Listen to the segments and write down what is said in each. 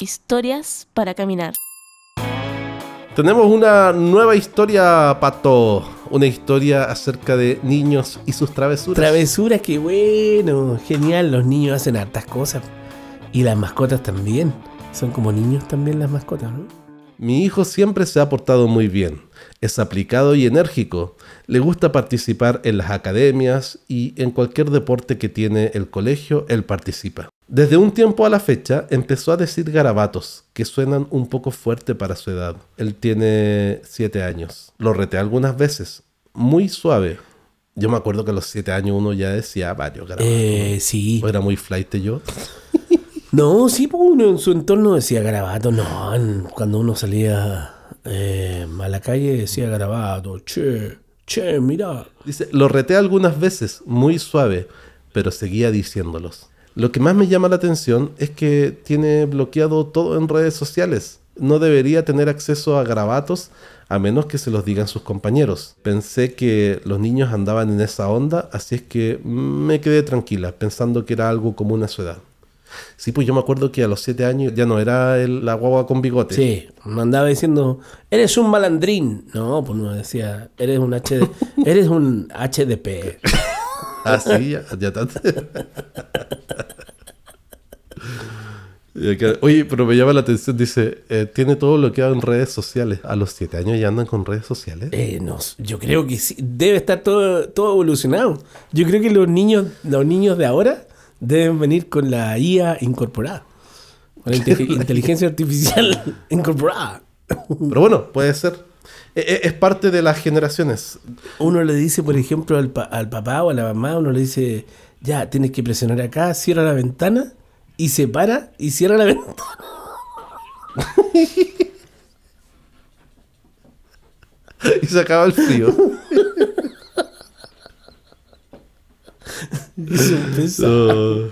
Historias para caminar. Tenemos una nueva historia, Pato. Una historia acerca de niños y sus travesuras. Travesuras, qué bueno. Genial, los niños hacen hartas cosas. Y las mascotas también. Son como niños también las mascotas, ¿no? Mi hijo siempre se ha portado muy bien. Es aplicado y enérgico. Le gusta participar en las academias y en cualquier deporte que tiene el colegio, él participa. Desde un tiempo a la fecha empezó a decir garabatos, que suenan un poco fuerte para su edad. Él tiene 7 años. Lo reté algunas veces, muy suave. Yo me acuerdo que a los 7 años uno ya decía varios garabatos. Eh, sí. ¿O era muy flight yo? No, sí, pues uno en su entorno decía garabato. No, cuando uno salía eh, a la calle decía garabato. Che, che, mira. Dice, lo reté algunas veces, muy suave, pero seguía diciéndolos. Lo que más me llama la atención es que tiene bloqueado todo en redes sociales. No debería tener acceso a garabatos a menos que se los digan sus compañeros. Pensé que los niños andaban en esa onda, así es que me quedé tranquila, pensando que era algo común a su edad. Sí, pues yo me acuerdo que a los 7 años ya no era el- la guagua con bigote. Sí, me andaba diciendo, eres un malandrín. No, pues no decía, eres un HD, eres un HDP. Ah, sí, ya, ya tanto. Acá- Oye, pero me llama la atención, dice, eh, tiene todo bloqueado en redes sociales. A los 7 años ya andan con redes sociales. Eh, no, yo creo que sí, debe estar todo, todo evolucionado. Yo creo que los niños, los niños de ahora deben venir con la IA incorporada. Con la inte- inteligencia artificial incorporada. Pero bueno, puede ser. E- e- Es parte de las generaciones. Uno le dice, por ejemplo, al, pa- al papá o a la mamá, uno le dice, ya, tienes que presionar acá, cierra la ventana, y se para y cierra la ventana. Y se acaba el frío. Es un.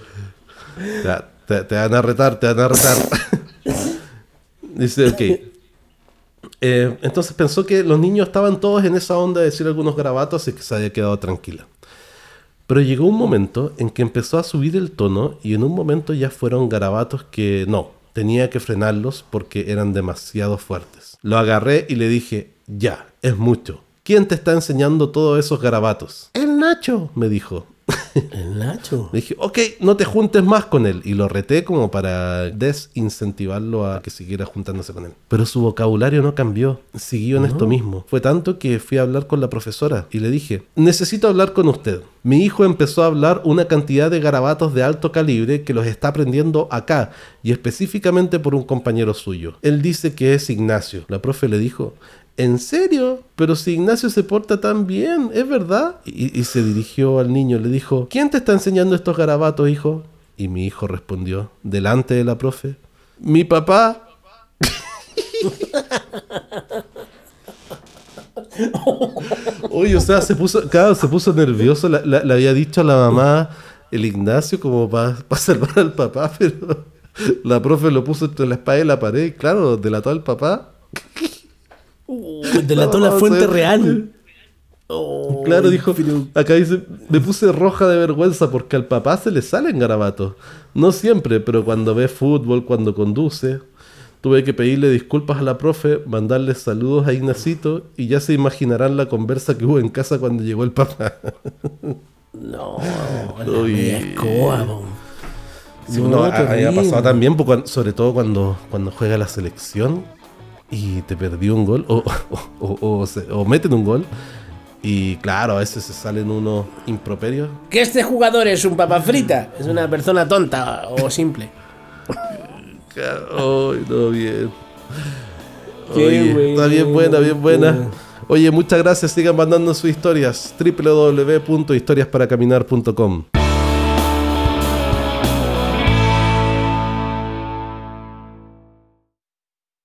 Ya, te, te van a retar, te van a retar. Dice, ok. Eh, entonces pensó que los niños estaban todos en esa onda de decir algunos garabatos y que se había quedado tranquila. Pero llegó un momento en que empezó a subir el tono y en un momento ya fueron garabatos que no, tenía que frenarlos porque eran demasiado fuertes. Lo agarré y le dije, ya, es mucho. ¿Quién te está enseñando todos esos garabatos? El Nacho, me dijo. El Nacho. Le dije, ok, no te juntes más con él. Y lo reté como para desincentivarlo a que siguiera juntándose con él. Pero su vocabulario no cambió. Siguió en esto mismo. Fue tanto que fui a hablar con la profesora y le dije, necesito hablar con usted. Mi hijo empezó a hablar una cantidad de garabatos de alto calibre que los está aprendiendo acá y específicamente por un compañero suyo. Él dice que es Ignacio. La profe le dijo, ¿En serio? Pero si Ignacio se porta tan bien, ¿es verdad? Y, se dirigió al niño, le dijo, ¿quién te está enseñando estos garabatos, hijo? Y mi hijo respondió, delante de la profe, mi papá. Oye, o sea, se puso, claro, se puso nervioso, le había dicho a la mamá el Ignacio como para salvar al papá, pero la profe lo puso entre la espada y la pared, claro, delató al papá. Uh, delató la fuente real. Oh, Claro, dijo, pero- acá dice, me puse roja de vergüenza porque al papá se le salen garabatos. No siempre, pero cuando ve fútbol, cuando conduce, tuve que pedirle disculpas a la profe, mandarle saludos a Ignacito y ya se imaginarán la conversa que hubo en casa cuando llegó el papá. No, la escoba. Sí, No, ha pasado también, pues, sobre todo cuando, cuando juega la selección y te perdió un gol o, o, o- o se- o meten un gol. Y claro, a veces se salen unos improperios. Que este jugador es un papa frita, es una persona tonta o simple. Ay, no, bien. Está bien buena, bien buena. Oye, muchas gracias. Sigan mandando sus historias. www.historiasparacaminar.com